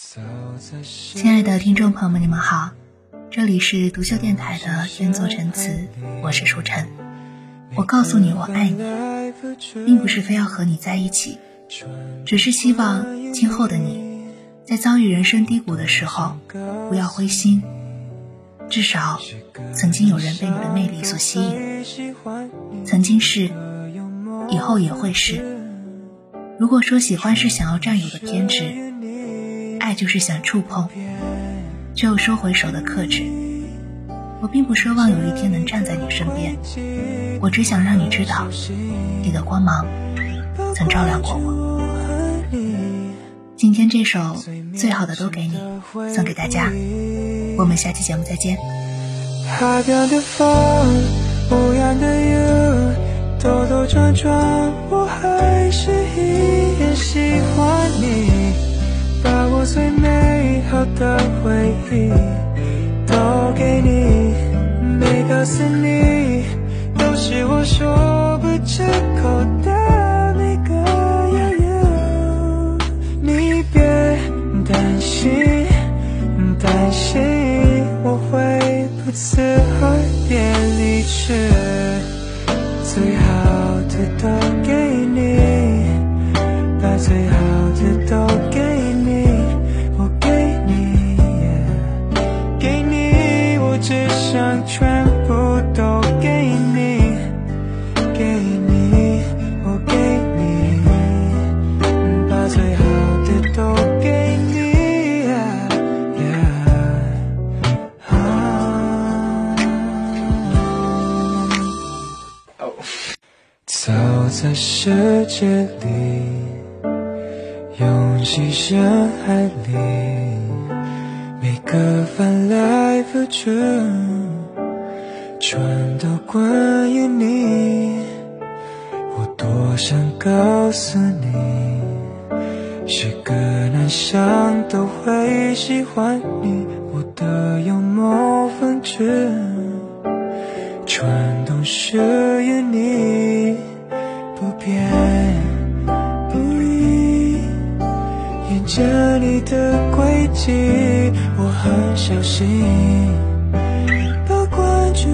亲爱的听众朋友们，你们好，这里是独秀电台的愿作陈词，我是舒晨。我告诉你我爱你，并不是非要和你在一起，只是希望今后的你，在遭遇人生低谷的时候，不要灰心。至少，曾经有人被你的魅力所吸引，曾经是，以后也会是。如果说喜欢是想要占有的偏执。爱就是想触碰，却又收回手的克制。我并不奢望有一天能站在你身边，我只想让你知道，你的光芒曾照亮过我。今天这首最好的都给你，送给大家。我们下期节目再见。海边的风，无言的雨，兜兜转转，我还是一美好的回忆都给你，每个思念都是我说不出口的每个忧郁。你别担心，担心我会不辞而别离去，全部都给你，给你，我给你，把最好的都给你。走在世界里，拥挤人海里，每个翻来覆去。全都关于你，我多想告诉你，是个男生都会喜欢你。我的幽默风趣，全都属于你，不变不离。沿着你的轨迹，我很小心。把关注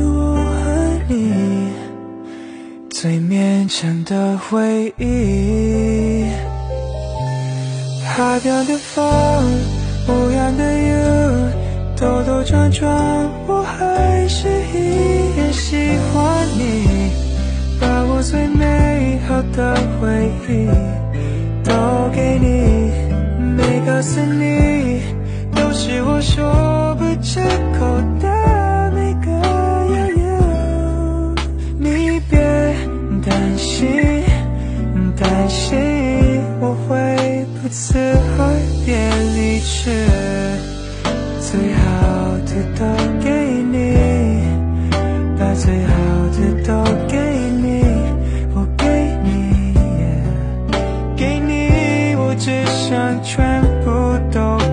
最勉强的回忆，海边的风，无言的雨，兜兜转转，我还是一样喜欢你。把我最美好的回忆都给你，每个思念都是我说不出口最后别离去，最好的都给你，把最好的都给你，我给你，给你，我只想全部都。